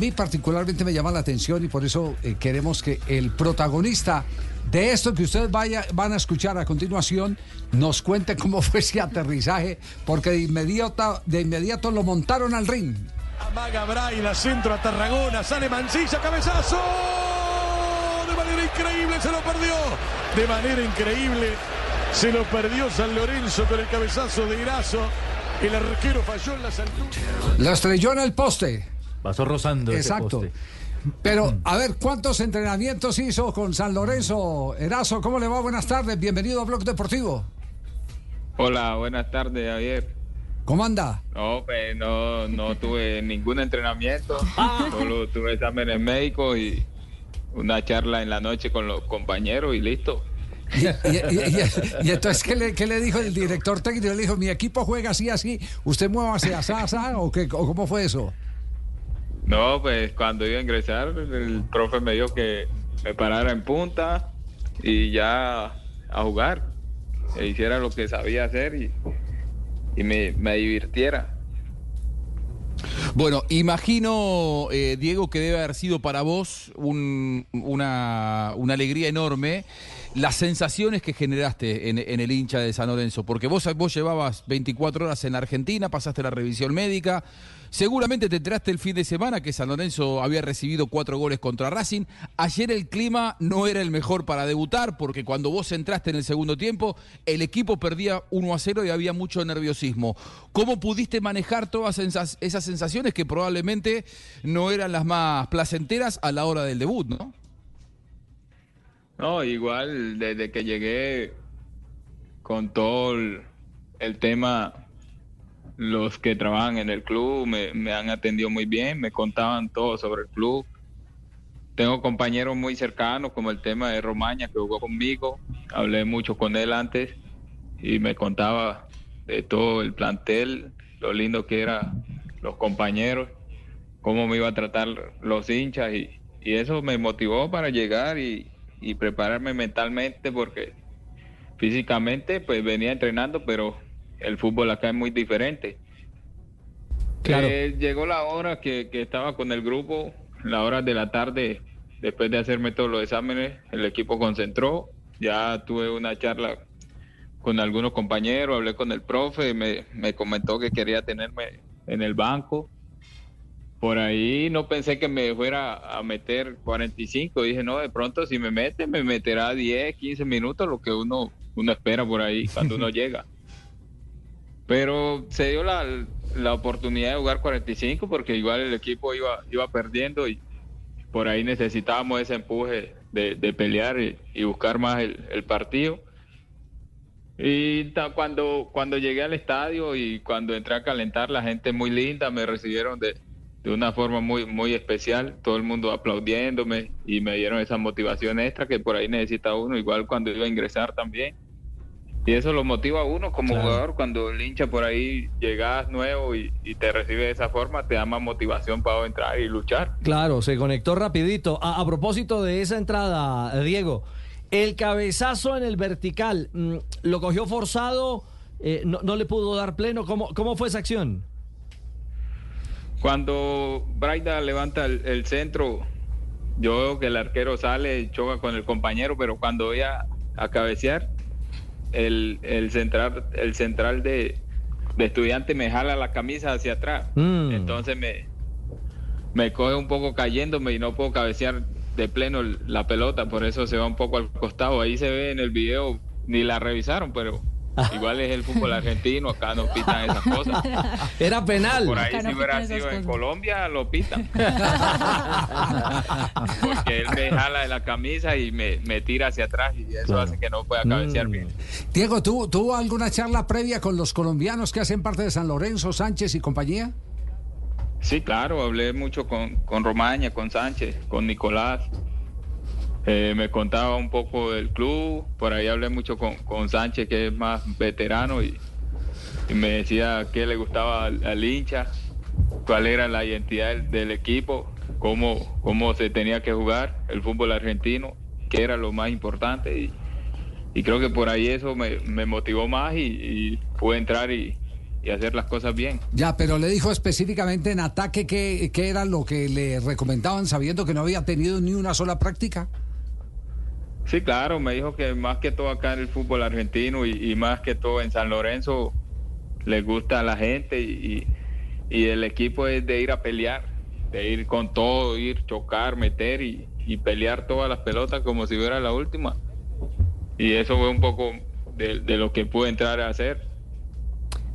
A mí particularmente me llama la atención y por eso eh, queremos que el protagonista de esto que ustedes vaya, van a escuchar a continuación nos cuente cómo fue ese aterrizaje, porque de inmediato, de inmediato lo montaron al ring. Amaga Braila, centro a Tarragona, sale Mancilla, cabezazo. De manera increíble se lo perdió. De manera increíble se lo perdió San Lorenzo con el cabezazo de Irazo. El arquero falló en las alturas. La estrelló en el poste. Pasó rozando. ese Exacto. poste. Pero, a ver, ¿cuántos entrenamientos hizo con San Lorenzo? Erazo, ¿cómo le va? Buenas tardes, bienvenido a Blog Deportivo. Hola, buenas tardes, Javier. ¿Cómo anda? No, pues no, no tuve ningún entrenamiento, solo tuve exámenes médicos y una charla en la noche con los compañeros y listo. Y, y- y- y- y entonces, ¿qué le, qué le dijo el director técnico? Le dijo, mi equipo juega así, así, ¿usted muévase así, así, o, qué, o cómo fue eso? No, pues cuando iba a ingresar, el profe me dijo que me parara en punta y ya a jugar, e hiciera lo que sabía hacer y, y me, me divirtiera. Bueno, imagino, eh, Diego, que debe haber sido para vos un- una, una alegría enorme las sensaciones que generaste en, el hincha de San Lorenzo, porque vos, vos llevabas 24 horas en Argentina, pasaste la revisión médica, seguramente te enteraste el fin de semana que San Lorenzo había recibido cuatro goles contra Racing, ayer el clima no era el mejor para debutar, porque cuando vos entraste en el segundo tiempo, el equipo perdía 1 a 0 y había mucho nerviosismo. ¿Cómo pudiste manejar todas esas sensaciones que probablemente no eran las más placenteras a la hora del debut, no? No, igual desde que llegué con todo el, tema, los que trabajan en el club me, me han atendido muy bien, me contaban todo sobre el club. Tengo compañeros muy cercanos, como el tema de Romaña, que jugó conmigo. Hablé mucho con él antes y me contaba de todo el plantel, lo lindo que eran los compañeros, cómo me iba a tratar los hinchas y, y eso me motivó para llegar y, y prepararme mentalmente porque físicamente pues venía entrenando, pero el fútbol acá es muy diferente. Claro. Eh, llegó la hora que, que estaba con el grupo, la hora de la tarde, después de hacerme todos los exámenes, el equipo concentró, ya tuve una charla con algunos compañeros, hablé con el profe, me, me comentó que quería tenerme en el banco. Por ahí no pensé que me fuera a meter 45, dije, no, de pronto si me mete, me meterá 10, 15 minutos, lo que uno, uno espera por ahí cuando uno llega. Pero se dio la, la oportunidad de jugar 45 porque igual el equipo iba, iba perdiendo y por ahí necesitábamos ese empuje de, de pelear y, y buscar más el, el partido. Y cuando, cuando llegué al estadio y cuando entré a calentar, la gente muy linda, me recibieron de, de una forma muy, muy especial, todo el mundo aplaudiéndome y me dieron esa motivación extra que por ahí necesita uno, igual cuando iba a ingresar también. Y eso lo motiva a uno como jugador, cuando el hincha por ahí llegas nuevo y, y te recibe de esa forma, te da más motivación para entrar y luchar. Claro, se conectó rapidito. A, a propósito de esa entrada, Diego, el cabezazo en el vertical, mm, ¿lo cogió forzado? Eh, no, no le pudo dar pleno? ¿Cómo, ¿Cómo fue esa acción? Cuando Braida levanta el, el centro, yo veo que el arquero sale choca con el compañero, pero cuando voy a, a cabecear, el, el central, el central de, de estudiante me jala la camisa hacia atrás. Mm. Entonces me, me coge un poco cayéndome y no puedo cabecear de pleno la pelota, por eso se va un poco al costado. Ahí se ve en el video, ni la revisaron, pero igual es el fútbol argentino, acá no pitan esas cosas. Era penal. Por ahí Acá no si hubiera sido en. Colombia lo pitan. Porque él me jala de la camisa y me, me tira hacia atrás y eso Claro. hace que no pueda cabecear Mm. bien. Diego, ¿tú, ¿tuvo alguna charla previa con los colombianos que hacen parte de San Lorenzo, Sánchez y compañía? Sí, claro, hablé mucho con, con Romaña, con Sánchez, con Nicolás. Eh, me contaba un poco del club, por ahí hablé mucho con, con Sánchez, que es más veterano, y, me decía qué le gustaba al, al hincha, cuál era la identidad del, equipo, cómo, cómo se tenía que jugar el fútbol argentino, qué era lo más importante. Y, y creo que por ahí eso me, me motivó más y, y pude entrar y, y hacer las cosas bien. Ya, pero le dijo específicamente en ataque qué, qué era lo que le recomendaban sabiendo que no había tenido ni una sola práctica. Sí, claro, me dijo que más que todo acá en el fútbol argentino y, más que todo en San Lorenzo le gusta a la gente y, y- y el equipo es de ir a pelear, de ir con todo, ir, chocar, meter y, y pelear todas las pelotas como si fuera la última. Y eso fue un poco de, de lo que pude entrar a hacer.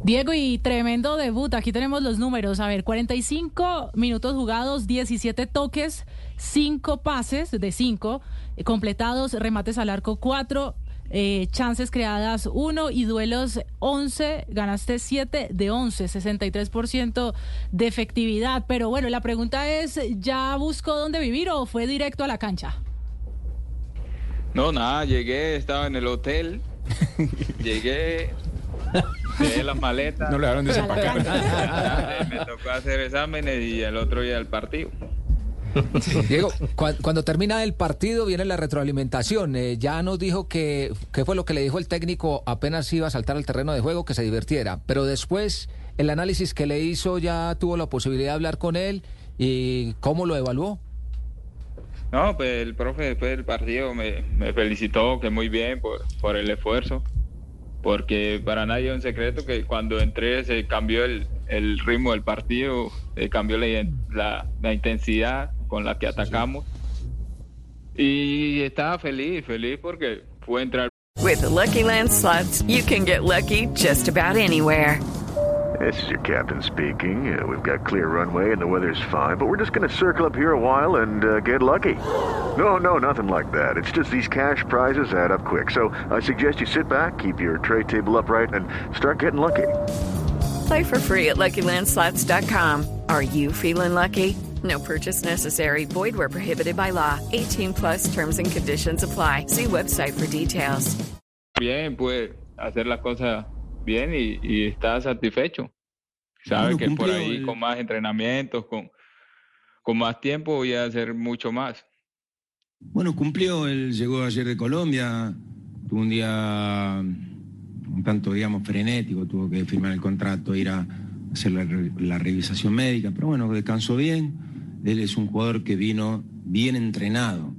Diego, y tremendo debut. Aquí tenemos los números. A ver, 45 minutos jugados, 17 toques, 5 pases de 5 completados, remates al arco 4, chances creadas 1 y duelos 11. Ganaste 7 de 11, 63% de efectividad. Pero bueno, la pregunta es, ¿ya buscó dónde vivir o fue directo a la cancha? No, nada, llegué, estaba en el hotel, llegué, dejé las maletas. No le hablan de. Me tocó hacer exámenes y el otro día el partido. Diego, cua- cuando termina el partido viene la retroalimentación. Eh, ya nos dijo que, ¿qué fue lo que le dijo el técnico apenas iba a saltar al terreno de juego? Que se divirtiera. Pero después, el análisis que le hizo ya tuvo la posibilidad de hablar con él y cómo lo evaluó. No, pues el profe después del partido me, felicitó que muy bien por, el esfuerzo, porque para nadie es un secreto que cuando entré se cambió el, ritmo del partido, se cambió iden- la- la intensidad con la que atacamos. Y estaba feliz, feliz porque pude entrar With the Lucky Land slots, you can get lucky just about anywhere. This is your captain speaking. Uh, we've got clear runway and the weather's fine, but we're just going to circle up here a while and uh, get lucky. No, no, nothing like that. It's just these cash prizes add up quick. So I suggest you sit back, keep your tray table upright, and start getting lucky. Play for free at LuckyLandSlots.com. Are you feeling lucky? No purchase necessary. Void where prohibited by law. 18 plus terms and conditions apply. See website for details. bien, pude hacer las cosas bien y, y estaba satisfecho. Sabe Bueno, que por ahí el- con más entrenamientos, con, con más tiempo voy a hacer mucho más. Bueno, cumplió, él llegó ayer de Colombia, tuvo un día un tanto, digamos, frenético, tuvo que firmar el contrato, ir a hacer la, la revisación médica, pero bueno, descansó bien. Él es un jugador que vino bien entrenado,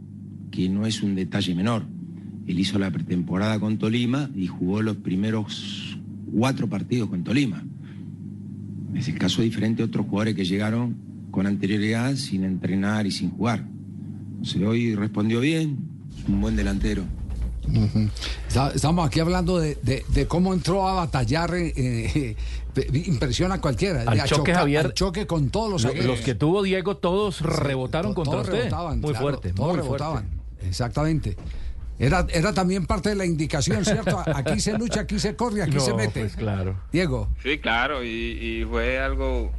que no es un detalle menor. Él hizo la pretemporada con Tolima y jugó los primeros cuatro partidos con Tolima. Es el caso diferente de otros jugadores que llegaron con anterioridad sin entrenar y sin jugar. Hoy respondió bien, es un buen delantero. Estamos aquí hablando de, de- de cómo entró a batallar. eh, eh, impresiona a cualquiera. Al a choque, chocar- Javier, al choque con todos los Lo- zagueros. los que tuvo Diego, todos rebotaron To- contra todos usted. rebotaban, muy claro, fuerte, todos muy rebotaban. fuerte. Exactamente. Era, era también parte de la indicación, ¿cierto? Aquí se lucha, aquí se corre, aquí No, se mete. pues claro. Diego. Sí, claro, y, y fue algo,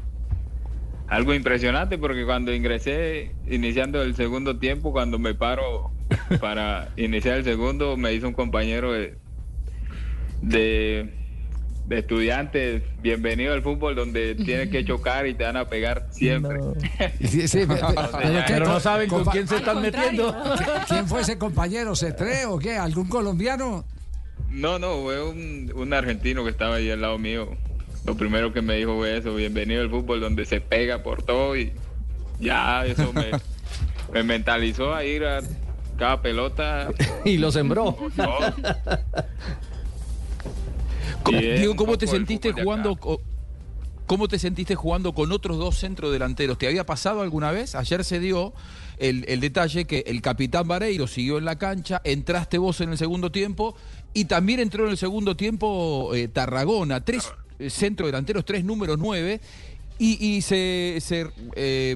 algo impresionante porque cuando ingresé, iniciando el segundo tiempo, cuando me paro para iniciar el segundo, me hizo un compañero de, de, de estudiantes, bienvenido al fútbol donde tienes que chocar y te van a pegar siempre. Sí, sí, pero no saben con quién se están metiendo. ¿Quién fue ese compañero? ¿Cetre o qué? ¿Algún colombiano? No, no, fue un, un argentino que estaba ahí al lado mío. Lo primero que me dijo fue eso, bienvenido al fútbol donde se pega por todo y ya eso me, me mentalizó a ir a cada pelota. Y lo sembró. ¿Cómo- Diego, ¿cómo te sentiste jugando? ¿Cómo te sentiste jugando con otros dos centrodelanteros? ¿Te había pasado alguna vez? Ayer se dio el, el detalle que el capitán Vareiro siguió en la cancha, entraste vos en el segundo tiempo y también entró en el segundo tiempo eh, Tarragona, tres eh, centrodelanteros, tres números nueve. Y, y se, se, eh,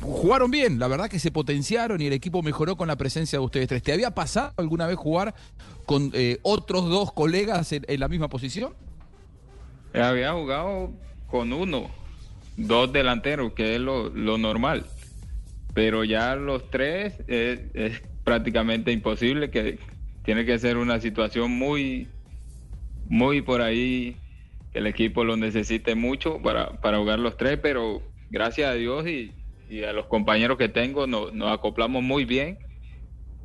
jugaron bien, la verdad que se potenciaron y el equipo mejoró con la presencia de ustedes tres. ¿Te había pasado alguna vez jugar con eh, otros dos colegas en- la misma posición? Había jugado con uno, dos delanteros, que es lo, normal. Pero ya los tres es, es prácticamente imposible, que tiene que ser una situación muy, muy por ahí, el equipo lo necesite mucho para, para jugar los tres, pero gracias a Dios y, y a los compañeros que tengo no- nos acoplamos muy bien.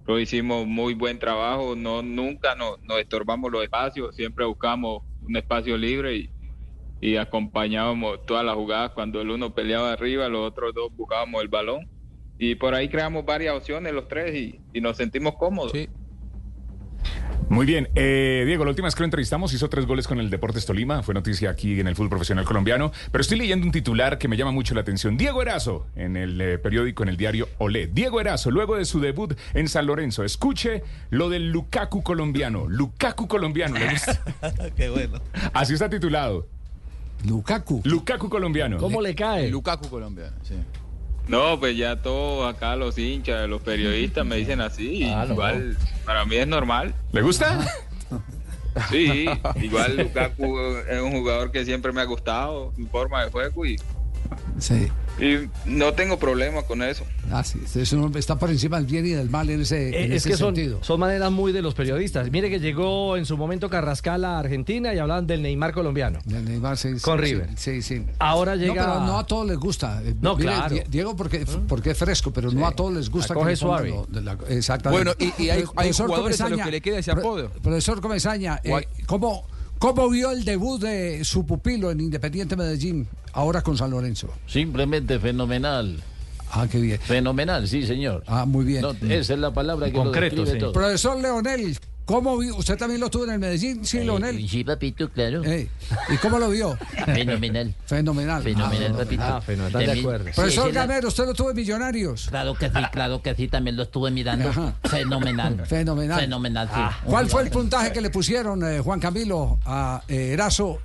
Lo hicimos muy buen trabajo, no nunca nos, nos estorbamos los espacios, siempre buscamos un espacio libre y, y acompañábamos todas las jugadas. Cuando el uno peleaba arriba, los otros dos buscábamos el balón. Y por ahí creamos varias opciones los tres y, y nos sentimos cómodos. Muy bien, eh, Diego, la última vez que lo entrevistamos hizo tres goles con el Deportes Tolima, fue noticia aquí en el fútbol profesional colombiano, pero estoy leyendo un titular que me llama mucho la atención. Diego Erazo, en el eh, periódico, en el diario Olé. Diego Erazo, luego de su debut en San Lorenzo, escuche lo del Lukaku colombiano. Lukaku colombiano, ¿le gusta? Qué bueno. Así está titulado. Lukaku. Lukaku colombiano. ¿Cómo le cae? Lukaku colombiano, sí. No, pues ya todos acá los hinchas, los periodistas me dicen así. y Ah, no. igual, para mí es normal. ¿Le gusta? Sí, igual Lukaku es un jugador que siempre me ha gustado, su forma de juego y, Sí. Y no tengo problema con eso. Ah, sí. Eso está por encima del bien y del mal en ese, Eh, en es ese que son, sentido. son maneras muy de los periodistas. Mire que llegó en su momento Carrascal a Argentina y hablaban del Neymar colombiano. De Neymar, sí, Con sí, River. Sí, sí. Ahora No, llega. pero no a todos les gusta. Eh, No, mire, claro. Die- Diego porque, porque es fresco, pero no a todos les gusta. La coge pongan suave. lo la- exactamente. Bueno, y- y hay- hay Profesor jugadores a los Comesaña, que le queda ese apodo. Profesor Comesaña, eh. ¿cómo, ¿cómo vio el debut de su pupilo en Independiente Medellín, ahora con San Lorenzo? Simplemente fenomenal. Ah, qué bien. Fenomenal, sí, señor. Ah, muy bien. No, esa es la palabra que Concreto, lo describe sí. todo. Profesor Leonel, ¿cómo vio? ¿Usted también lo tuvo en el Medellín? Sí, Leonel. Sí, papito, claro. Eh, ¿Y cómo lo vio? Fenomenal. Fenomenal. Fenomenal, Ah, papito. Ah, fenomenal, de acuerdo. Profesor sí, Gamero, ¿usted lo tuvo en Millonarios? Claro que sí, claro que sí, también lo estuve mirando. Ajá. Fenomenal. Fenomenal. Fenomenal, sí. Ah, ¿Cuál fue el puntaje que le pusieron, eh, Juan Camilo, a eh, Erazo?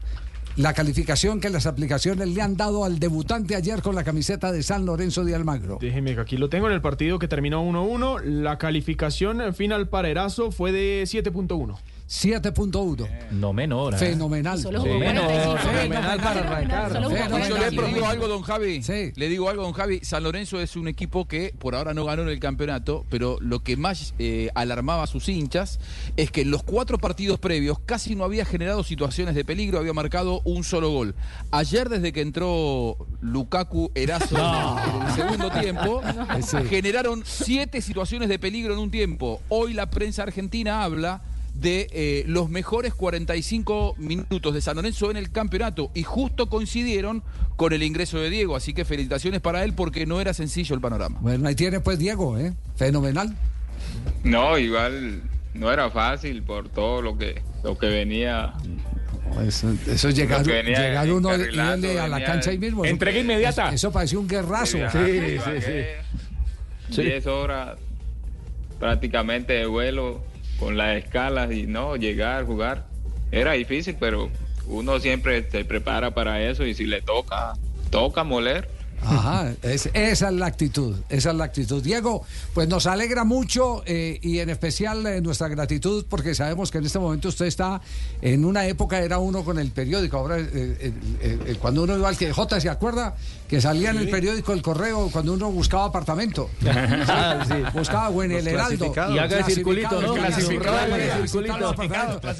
La calificación que las aplicaciones le han dado al debutante ayer con la camiseta de San Lorenzo de Almagro. Déjeme que aquí lo tengo en el partido que terminó 1-1. La calificación final para Erazo fue de 7.1. 7.1. No menor. ¿eh? Fenomenal. Solo jugó 45 fenomenal para arrancar. Fenomenal. Yo le 45 digo algo, don Javi. Sí. Le digo algo, don Javi. San Lorenzo es un equipo que por ahora no ganó en el campeonato, pero lo que más eh, alarmaba a sus hinchas es que en los cuatro partidos previos casi no había generado situaciones de peligro, había marcado un solo gol. Ayer, desde que entró Lukaku Erazo en el segundo tiempo, Sí. generaron siete situaciones de peligro en un tiempo. Hoy la prensa argentina habla de eh, los mejores 45 minutos de San Lorenzo en el campeonato y justo coincidieron con el ingreso de Diego, así que felicitaciones para él porque no era sencillo el panorama. Bueno, ahí tiene pues Diego, ¿eh? Fenomenal. No, igual no era fácil por todo lo que lo que venía. Eso, eso es llegar, uno y encarrilando, darle a la cancha ahí mismo. Entrega inmediata. Eso, eso parecía un guerrazo. Viajé, viajé 10 horas prácticamente de vuelo con las escalas y no, llegar, jugar. Era difícil, pero uno siempre se prepara para eso y si le toca, toca moler. Ajá, es- esa es la actitud, esa es la actitud. Diego, pues nos alegra mucho eh, y en especial eh, nuestra gratitud porque sabemos que en este momento usted está en una época, era uno con el periódico, ahora eh, eh, cuando uno iba al que J, ¿se acuerda? Que salía en el periódico El Correo cuando uno buscaba apartamento. Ah, sí. Buscaba o en el Heraldo. Y haga el circulito, ¿no?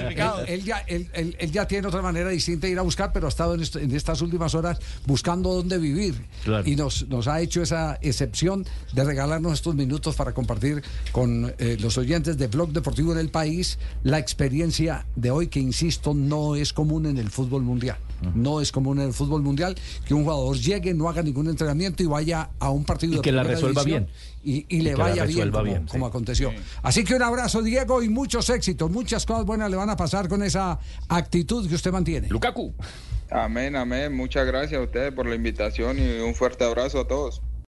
Él, él ya, él, él- él ya tiene otra manera distinta de ir a buscar, pero ha estado en, esto- en estas últimas horas buscando dónde vivir. Claro. Y nos, nos ha hecho esa excepción de regalarnos estos minutos para compartir con eh, los oyentes de Blog Deportivo en el país la experiencia de hoy, que insisto, no es común en el fútbol mundial. No es común en el fútbol mundial que un jugador llegue, no haga ningún entrenamiento y vaya a un partido Y de que la resuelva bien. Y, y le vaya bien, resuelva como, bien, sí. como aconteció. Así que un abrazo, Diego, y muchos éxitos. Muchas cosas buenas le van a pasar con esa actitud que usted mantiene. Lukaku. Amén, amén. Muchas gracias a ustedes por la invitación y un fuerte abrazo a todos.